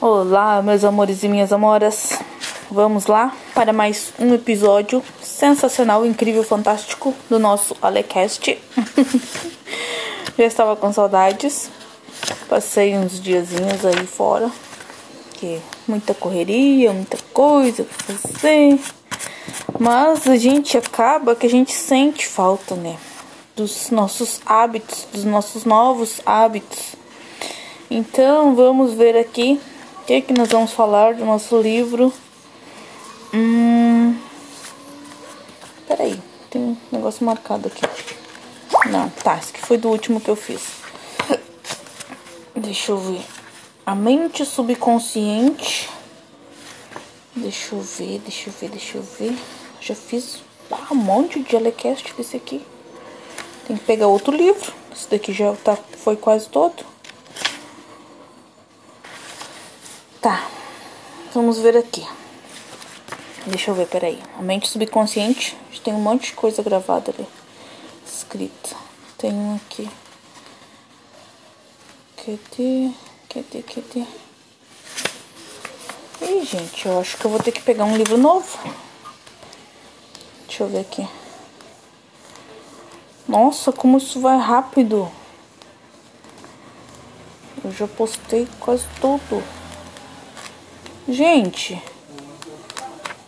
Olá, meus amores e minhas amoras. Vamos lá para mais um episódio sensacional, incrível, fantástico do nosso Alecast. Já estava com saudades. Passei uns diazinhos aí fora, que muita correria, muita coisa pra fazer. Mas a gente acaba que a gente sente falta, né? Dos nossos hábitos, dos nossos novos hábitos. Então vamos ver aqui que, que nós vamos falar do nosso livro. Hum. Peraí, tem um negócio marcado aqui. Não, tá, esse que foi do último que eu fiz. Deixa eu ver. A mente subconsciente. Deixa eu ver, deixa eu ver, deixa eu ver. Já fiz ah, um monte de Alecast desse aqui. Tem que pegar outro livro. Esse daqui já tá, foi quase todo. Tá, vamos ver aqui. Deixa eu ver, peraí. A mente subconsciente, tem um monte de coisa gravada ali. Escrita. Tem um aqui. Cadê? Cadê? Cadê? Ih, gente, eu acho que eu vou ter que pegar um livro novo. Deixa eu ver aqui. Nossa, como isso vai rápido. Eu já postei quase tudo. Gente,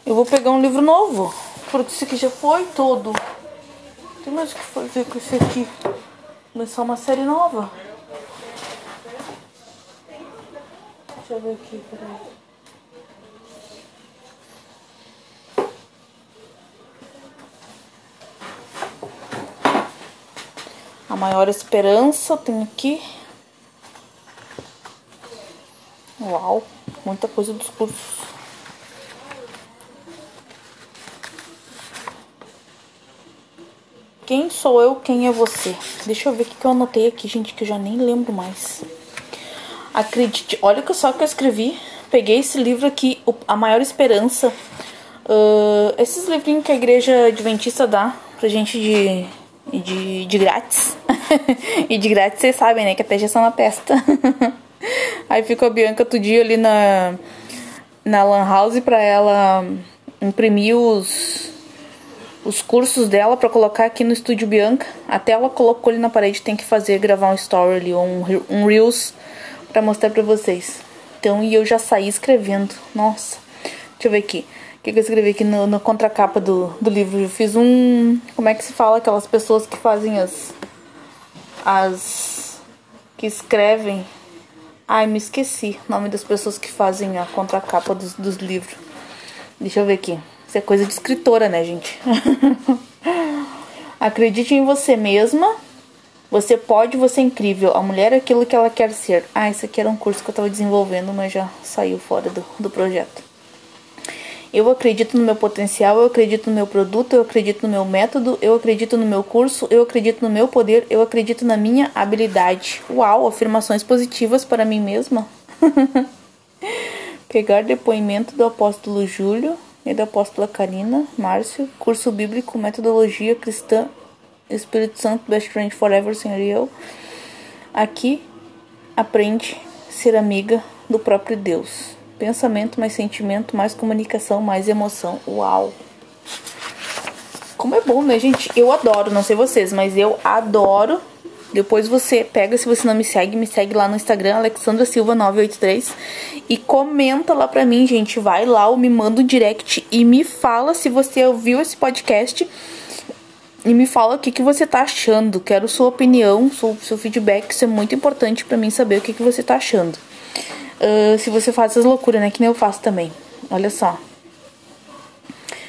eu vou pegar um livro novo. Porque esse aqui já foi todo. Tem mais o que fazer com esse aqui. Começar uma série nova. Deixa eu ver aqui, peraí. A maior esperança tem aqui. Uau, muita coisa dos cursos. Quem sou eu, quem é você? Deixa eu ver o que eu anotei aqui, gente, que eu já nem lembro mais. Acredite, olha só que eu escrevi. Peguei esse livro aqui, A Maior Esperança. Uh, esses livrinhos que a igreja adventista dá pra gente de, de, de grátis. e de grátis vocês sabem, né? Que até já são uma pesta. Aí ficou a Bianca todo dia ali na, na Lan House pra ela imprimir os, os cursos dela para colocar aqui no estúdio Bianca. Até ela colocou ali na parede, tem que fazer, gravar um story ali, ou um, um Reels para mostrar pra vocês. Então, e eu já saí escrevendo. Nossa, deixa eu ver aqui. O que, que eu escrevi aqui no, no contracapa do, do livro? Eu fiz um. Como é que se fala? Aquelas pessoas que fazem as. As. Que escrevem. Ai, me esqueci nome das pessoas que fazem a contracapa dos, dos livros. Deixa eu ver aqui. Isso é coisa de escritora, né, gente? Acredite em você mesma. Você pode, você é incrível. A mulher é aquilo que ela quer ser. Ah, isso aqui era um curso que eu estava desenvolvendo, mas já saiu fora do, do projeto. Eu acredito no meu potencial, eu acredito no meu produto, eu acredito no meu método, eu acredito no meu curso, eu acredito no meu poder, eu acredito na minha habilidade. Uau, afirmações positivas para mim mesma. Pegar depoimento do apóstolo Júlio e da apóstola Karina, Márcio, curso bíblico, metodologia cristã, Espírito Santo, best friend forever, senhor e eu. Aqui aprende ser amiga do próprio Deus. Pensamento mais sentimento, mais comunicação, mais emoção. Uau! Como é bom, né, gente? Eu adoro, não sei vocês, mas eu adoro. Depois você pega, se você não me segue, me segue lá no Instagram, Alexandra Silva 983 e comenta lá pra mim, gente. Vai lá ou me manda um direct e me fala se você ouviu esse podcast e me fala o que, que você tá achando. Quero sua opinião, seu, seu feedback, isso é muito importante para mim saber o que, que você tá achando. Uh, se você faz essas loucuras, né? Que nem eu faço também. Olha só.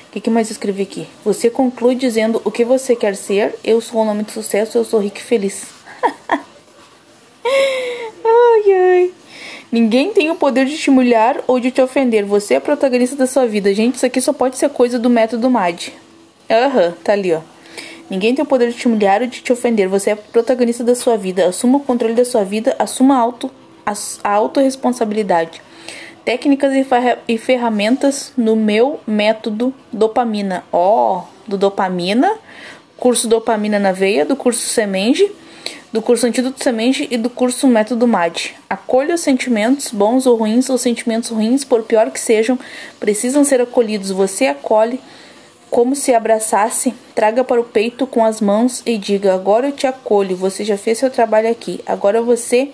O que, que mais eu escrevi aqui? Você conclui dizendo o que você quer ser. Eu sou o nome de sucesso, eu sou rico e feliz. ai, ai. Ninguém tem o poder de te humilhar ou de te ofender. Você é a protagonista da sua vida. Gente, isso aqui só pode ser coisa do método MAD. Aham, uhum, tá ali, ó. Ninguém tem o poder de te humilhar ou de te ofender. Você é a protagonista da sua vida. Assuma o controle da sua vida. Assuma auto a autorresponsabilidade. Técnicas e ferramentas no meu método dopamina. Ó, oh, do dopamina, curso dopamina na veia, do curso Semenge, do curso Antídoto Semente e do curso Método MAD. Acolha os sentimentos, bons ou ruins, ou sentimentos ruins, por pior que sejam, precisam ser acolhidos. Você acolhe como se abraçasse, traga para o peito com as mãos e diga: Agora eu te acolho, você já fez seu trabalho aqui. Agora você,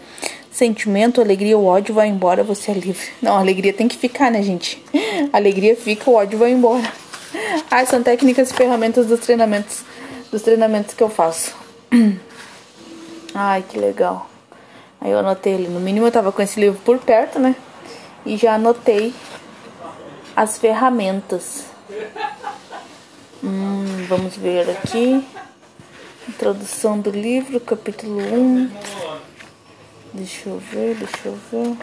sentimento, alegria, o ódio vai embora, você é livre. Não, alegria tem que ficar, né, gente? A alegria fica, o ódio vai embora. Ah, são técnicas e ferramentas dos treinamentos, dos treinamentos que eu faço. Ai, que legal. Aí eu anotei ele. No mínimo eu tava com esse livro por perto, né? E já anotei as ferramentas. Hum, vamos ver aqui. Introdução do livro, capítulo 1. Deixa eu ver, deixa eu ver.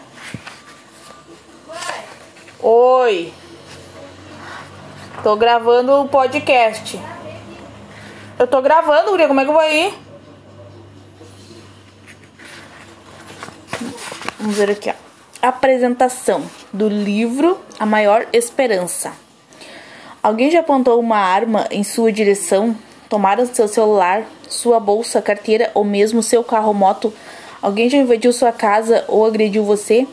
Oi! Tô gravando o podcast. Eu tô gravando, Guria, como é que eu vou ir? Vamos ver aqui, ó. Apresentação do livro A Maior Esperança. Alguém já apontou uma arma em sua direção? Tomaram seu celular, sua bolsa, carteira ou mesmo seu carro moto? Alguém já invadiu sua casa ou agrediu você?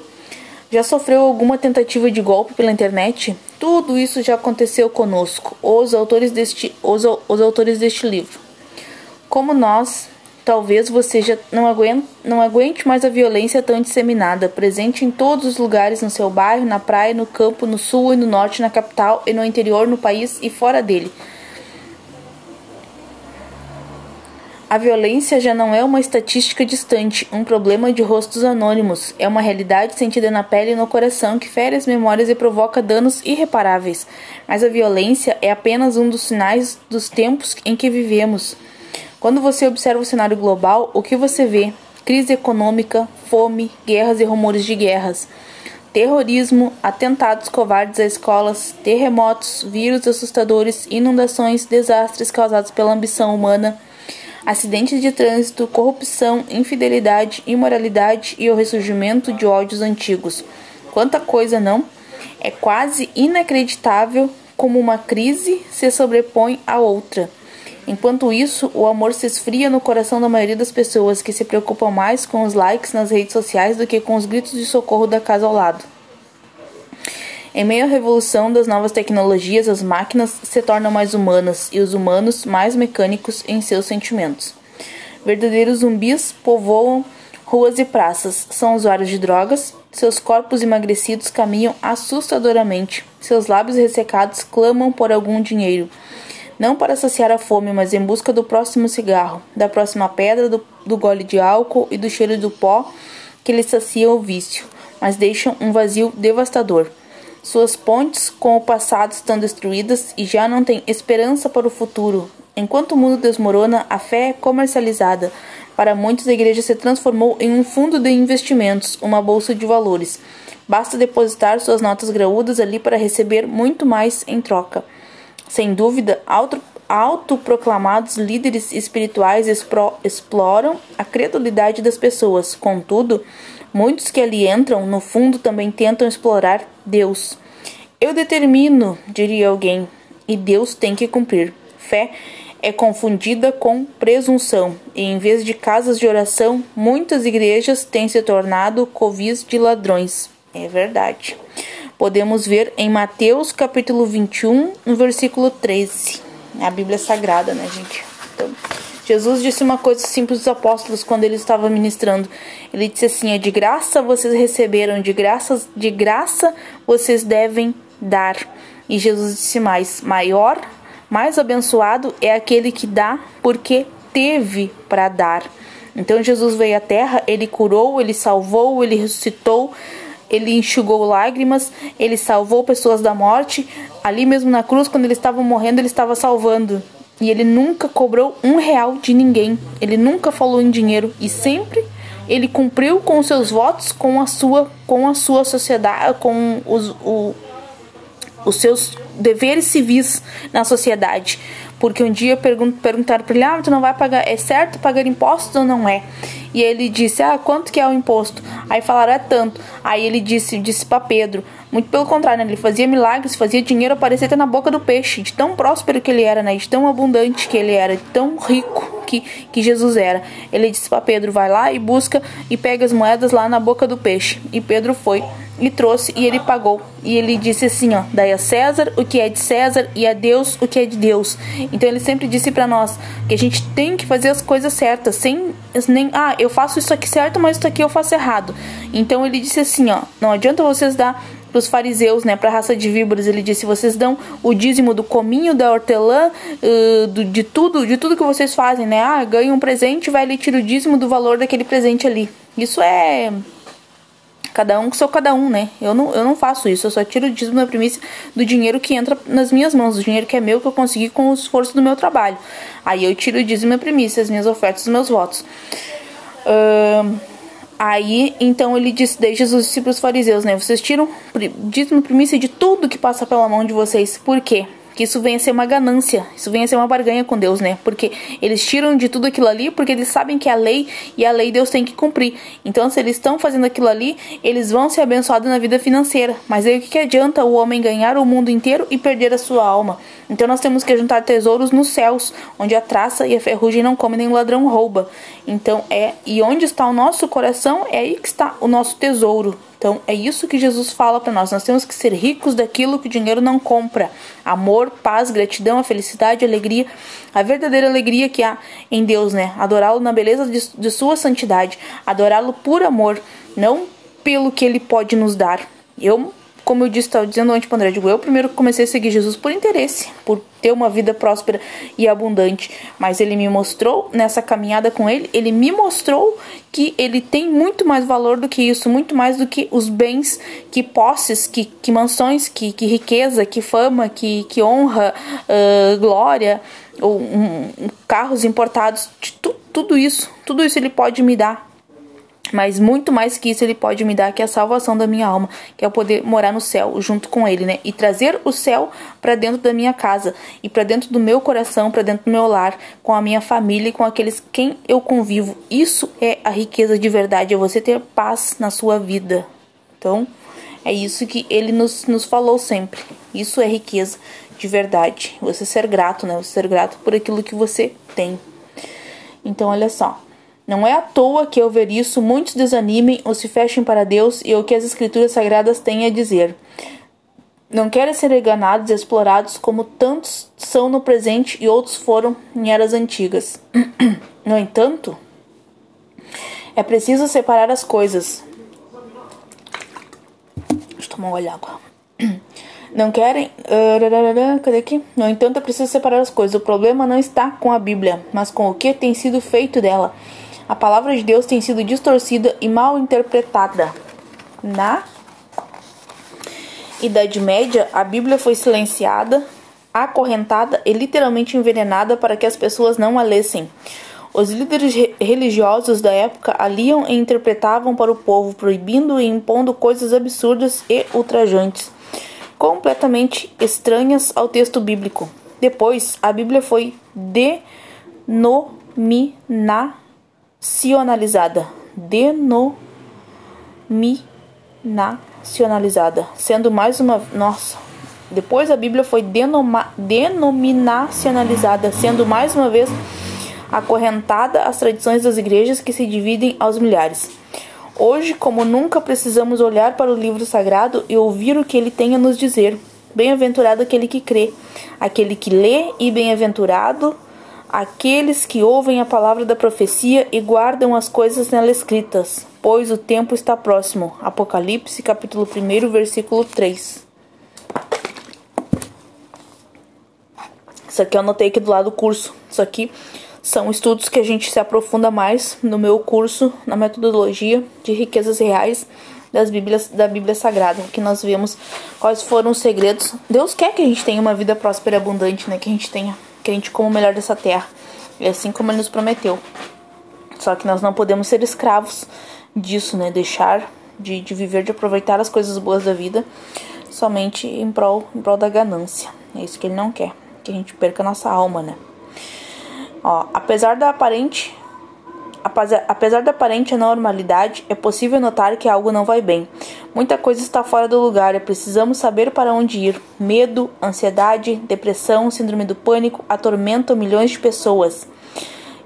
Já sofreu alguma tentativa de golpe pela internet? Tudo isso já aconteceu conosco, os autores deste, os, os autores deste livro. Como nós, talvez você já não aguente, não aguente mais a violência tão disseminada, presente em todos os lugares no seu bairro, na praia, no campo, no sul e no norte, na capital e no interior, no país e fora dele. A violência já não é uma estatística distante, um problema de rostos anônimos. É uma realidade sentida na pele e no coração que fere as memórias e provoca danos irreparáveis. Mas a violência é apenas um dos sinais dos tempos em que vivemos. Quando você observa o cenário global, o que você vê? Crise econômica, fome, guerras e rumores de guerras. Terrorismo, atentados covardes a escolas, terremotos, vírus assustadores, inundações, desastres causados pela ambição humana acidentes de trânsito, corrupção, infidelidade, imoralidade e o ressurgimento de ódios antigos. Quanta coisa, não? É quase inacreditável como uma crise se sobrepõe à outra. Enquanto isso, o amor se esfria no coração da maioria das pessoas que se preocupam mais com os likes nas redes sociais do que com os gritos de socorro da casa ao lado. Em meio à revolução das novas tecnologias, as máquinas se tornam mais humanas e os humanos mais mecânicos em seus sentimentos. Verdadeiros zumbis povoam ruas e praças, são usuários de drogas, seus corpos emagrecidos caminham assustadoramente, seus lábios ressecados clamam por algum dinheiro. Não para saciar a fome, mas em busca do próximo cigarro, da próxima pedra, do, do gole de álcool e do cheiro do pó que lhes sacia o vício, mas deixam um vazio devastador. Suas pontes com o passado estão destruídas e já não tem esperança para o futuro. Enquanto o mundo desmorona, a fé é comercializada. Para muitos, a igreja se transformou em um fundo de investimentos, uma bolsa de valores. Basta depositar suas notas graúdas ali para receber muito mais em troca. Sem dúvida, auto, autoproclamados líderes espirituais exploram a credulidade das pessoas. Contudo, Muitos que ali entram, no fundo, também tentam explorar Deus. Eu determino, diria alguém, e Deus tem que cumprir. Fé é confundida com presunção, e em vez de casas de oração, muitas igrejas têm se tornado covis de ladrões. É verdade. Podemos ver em Mateus capítulo 21, no versículo 13. A Bíblia Sagrada, né, gente? Então, Jesus disse uma coisa simples aos apóstolos quando ele estava ministrando. Ele disse assim: "É de graça vocês receberam, de graça, de graça vocês devem dar". E Jesus disse mais: "Maior, mais abençoado é aquele que dá porque teve para dar". Então Jesus veio à terra, ele curou, ele salvou, ele ressuscitou, ele enxugou lágrimas, ele salvou pessoas da morte. Ali mesmo na cruz, quando ele estava morrendo, ele estava salvando. E ele nunca cobrou um real de ninguém. Ele nunca falou em dinheiro e sempre ele cumpriu com seus votos com a sua com a sua sociedade, com os, o, os seus deveres civis na sociedade. Porque um dia pergun perguntaram para ele: "Ah, tu não vai pagar, é certo pagar impostos ou não é?" E ele disse: "Ah, quanto que é o imposto?" Aí falaram: "É tanto". Aí ele disse, disse para Pedro: muito pelo contrário, né? ele fazia milagres, fazia dinheiro aparecer até na boca do peixe, de tão próspero que ele era, né? De tão abundante que ele era, de tão rico. que, que Jesus era. Ele disse para Pedro: vai lá e busca e pega as moedas lá na boca do peixe. E Pedro foi e trouxe e ele pagou. E ele disse assim, ó, dai a César o que é de César e a Deus o que é de Deus. Então ele sempre disse para nós que a gente tem que fazer as coisas certas, sem nem, ah, eu faço isso aqui certo, mas isso aqui eu faço errado. Então ele disse assim, ó, não adianta vocês dar para os fariseus, né, para a raça de víboras, ele disse: vocês dão o dízimo do cominho, da hortelã, uh, do, de tudo, de tudo que vocês fazem, né? Ah, ganha um presente, vai ali tira o dízimo do valor daquele presente ali. Isso é cada um que sou cada um, né? Eu não, eu não faço isso, eu só tiro o dízimo da primícia do dinheiro que entra nas minhas mãos, do dinheiro que é meu, que eu consegui com o esforço do meu trabalho. Aí eu tiro o dízimo da primícia, as minhas ofertas, os meus votos. Uh, Aí, então ele disse, para os fariseus, né? Vocês tiram dízimo primícia de tudo que passa pela mão de vocês. Por quê? Que isso venha a ser uma ganância, isso venha a ser uma barganha com Deus, né? Porque eles tiram de tudo aquilo ali porque eles sabem que é a lei e a lei Deus tem que cumprir. Então, se eles estão fazendo aquilo ali, eles vão ser abençoados na vida financeira. Mas aí o que, que adianta o homem ganhar o mundo inteiro e perder a sua alma? Então, nós temos que juntar tesouros nos céus, onde a traça e a ferrugem não comem nem o ladrão rouba. Então, é e onde está o nosso coração, é aí que está o nosso tesouro. Então, é isso que Jesus fala para nós. Nós temos que ser ricos daquilo que o dinheiro não compra: amor, paz, gratidão, a felicidade, a alegria, a verdadeira alegria que há em Deus, né? Adorá-lo na beleza de, de sua santidade, adorá-lo por amor, não pelo que ele pode nos dar. Eu como eu disse, estava dizendo antes para André, digo, eu primeiro comecei a seguir Jesus por interesse, por ter uma vida próspera e abundante, mas ele me mostrou nessa caminhada com ele, ele me mostrou que ele tem muito mais valor do que isso, muito mais do que os bens, que posses, que, que mansões, que, que riqueza, que fama, que, que honra, uh, glória, ou um, um, carros importados, tu, tudo isso, tudo isso ele pode me dar mas muito mais que isso ele pode me dar que é a salvação da minha alma, que é o poder morar no céu junto com ele, né? E trazer o céu para dentro da minha casa e para dentro do meu coração, para dentro do meu lar, com a minha família e com aqueles quem eu convivo. Isso é a riqueza de verdade, é você ter paz na sua vida. Então, é isso que ele nos, nos falou sempre. Isso é riqueza de verdade. Você ser grato, né? Você ser grato por aquilo que você tem. Então, olha só. Não é à toa que ao ver isso muitos desanimem ou se fechem para Deus e o que as Escrituras Sagradas têm a dizer. Não querem ser enganados e explorados como tantos são no presente e outros foram em eras antigas. no entanto, é preciso separar as coisas. Deixa eu tomar um de água. Não querem. Uh, cadê aqui? No entanto, é preciso separar as coisas. O problema não está com a Bíblia, mas com o que tem sido feito dela a palavra de Deus tem sido distorcida e mal interpretada. Na Idade Média, a Bíblia foi silenciada, acorrentada e literalmente envenenada para que as pessoas não a lessem. Os líderes religiosos da época a liam e interpretavam para o povo, proibindo e impondo coisas absurdas e ultrajantes, completamente estranhas ao texto bíblico. Depois, a Bíblia foi denominada nacionalizada, denominacionalizada, sendo mais uma, nossa, depois a Bíblia foi denoma, denominacionalizada, sendo mais uma vez acorrentada às tradições das igrejas que se dividem aos milhares. Hoje, como nunca, precisamos olhar para o livro sagrado e ouvir o que ele tem a nos dizer. Bem-aventurado aquele que crê, aquele que lê, e bem-aventurado aqueles que ouvem a palavra da profecia e guardam as coisas nela escritas, pois o tempo está próximo. Apocalipse, capítulo 1, versículo 3. Isso aqui eu anotei aqui do lado do curso. Isso aqui são estudos que a gente se aprofunda mais no meu curso, na metodologia de riquezas reais das Bíblias, da Bíblia Sagrada, que nós vemos quais foram os segredos. Deus quer que a gente tenha uma vida próspera e abundante, né? Que a gente tenha gente coma o melhor dessa terra, e assim como ele nos prometeu. Só que nós não podemos ser escravos disso, né? Deixar de, de viver, de aproveitar as coisas boas da vida somente em prol, em prol da ganância. É isso que ele não quer, que a gente perca a nossa alma, né? Ó, apesar da aparente Apesar da aparente anormalidade, é possível notar que algo não vai bem. Muita coisa está fora do lugar e precisamos saber para onde ir. Medo, ansiedade, depressão, síndrome do pânico atormentam milhões de pessoas.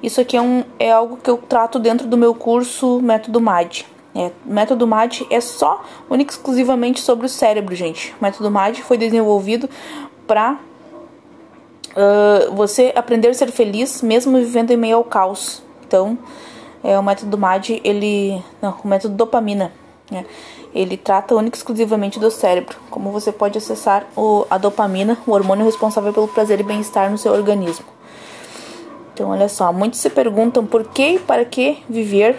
Isso aqui é, um, é algo que eu trato dentro do meu curso Método MAD. É, método MAD é só, único exclusivamente sobre o cérebro, gente. Método MAD foi desenvolvido para uh, você aprender a ser feliz mesmo vivendo em meio ao caos. Então, é, o método MAD, ele. Não, o método dopamina. Né? Ele trata única e exclusivamente do cérebro, como você pode acessar o, a dopamina, o hormônio responsável pelo prazer e bem-estar no seu organismo. Então, olha só, muitos se perguntam por que e para que viver.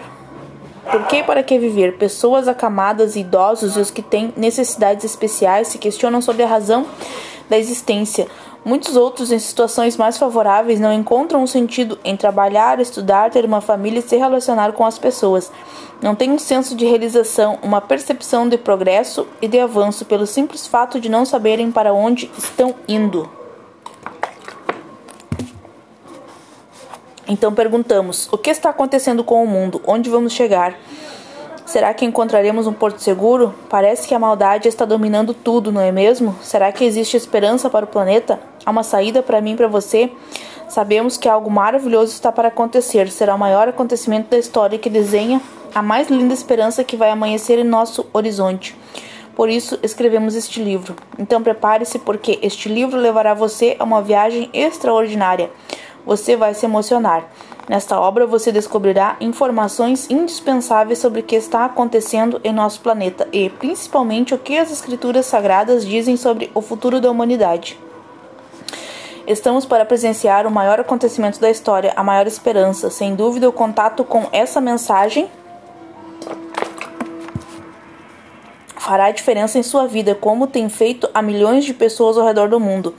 Por que e para que viver? Pessoas acamadas, idosos e os que têm necessidades especiais se questionam sobre a razão da existência. Muitos outros, em situações mais favoráveis, não encontram um sentido em trabalhar, estudar, ter uma família e se relacionar com as pessoas. Não têm um senso de realização, uma percepção de progresso e de avanço pelo simples fato de não saberem para onde estão indo. Então perguntamos: o que está acontecendo com o mundo? Onde vamos chegar? Será que encontraremos um porto seguro? Parece que a maldade está dominando tudo, não é mesmo? Será que existe esperança para o planeta? Há uma saída para mim e para você? Sabemos que algo maravilhoso está para acontecer. Será o maior acontecimento da história que desenha a mais linda esperança que vai amanhecer em nosso horizonte. Por isso escrevemos este livro. Então prepare-se, porque este livro levará você a uma viagem extraordinária você vai se emocionar. Nesta obra você descobrirá informações indispensáveis sobre o que está acontecendo em nosso planeta e, principalmente, o que as escrituras sagradas dizem sobre o futuro da humanidade. Estamos para presenciar o maior acontecimento da história, a maior esperança. Sem dúvida, o contato com essa mensagem fará diferença em sua vida, como tem feito a milhões de pessoas ao redor do mundo.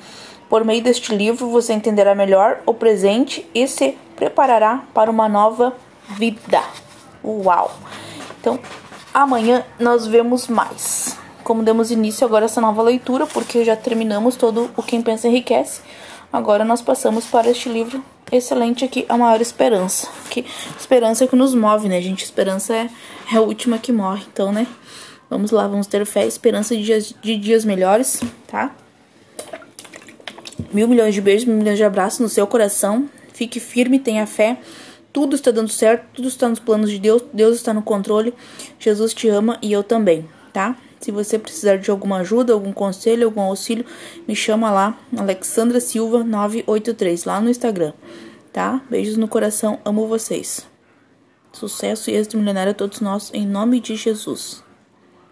Por meio deste livro, você entenderá melhor o presente e se preparará para uma nova vida. Uau! Então, amanhã nós vemos mais. Como demos início agora a essa nova leitura, porque já terminamos todo o Quem Pensa Enriquece, agora nós passamos para este livro excelente aqui, A Maior Esperança. Que esperança que nos move, né, gente? Esperança é, é a última que morre. Então, né? Vamos lá, vamos ter fé, esperança de dias, de dias melhores, tá? Mil milhões de beijos, mil milhões de abraços no seu coração. Fique firme, tenha fé. Tudo está dando certo, tudo está nos planos de Deus. Deus está no controle. Jesus te ama e eu também, tá? Se você precisar de alguma ajuda, algum conselho, algum auxílio, me chama lá, Alexandra Silva 983, lá no Instagram, tá? Beijos no coração, amo vocês. Sucesso e êxito milionário a todos nós, em nome de Jesus.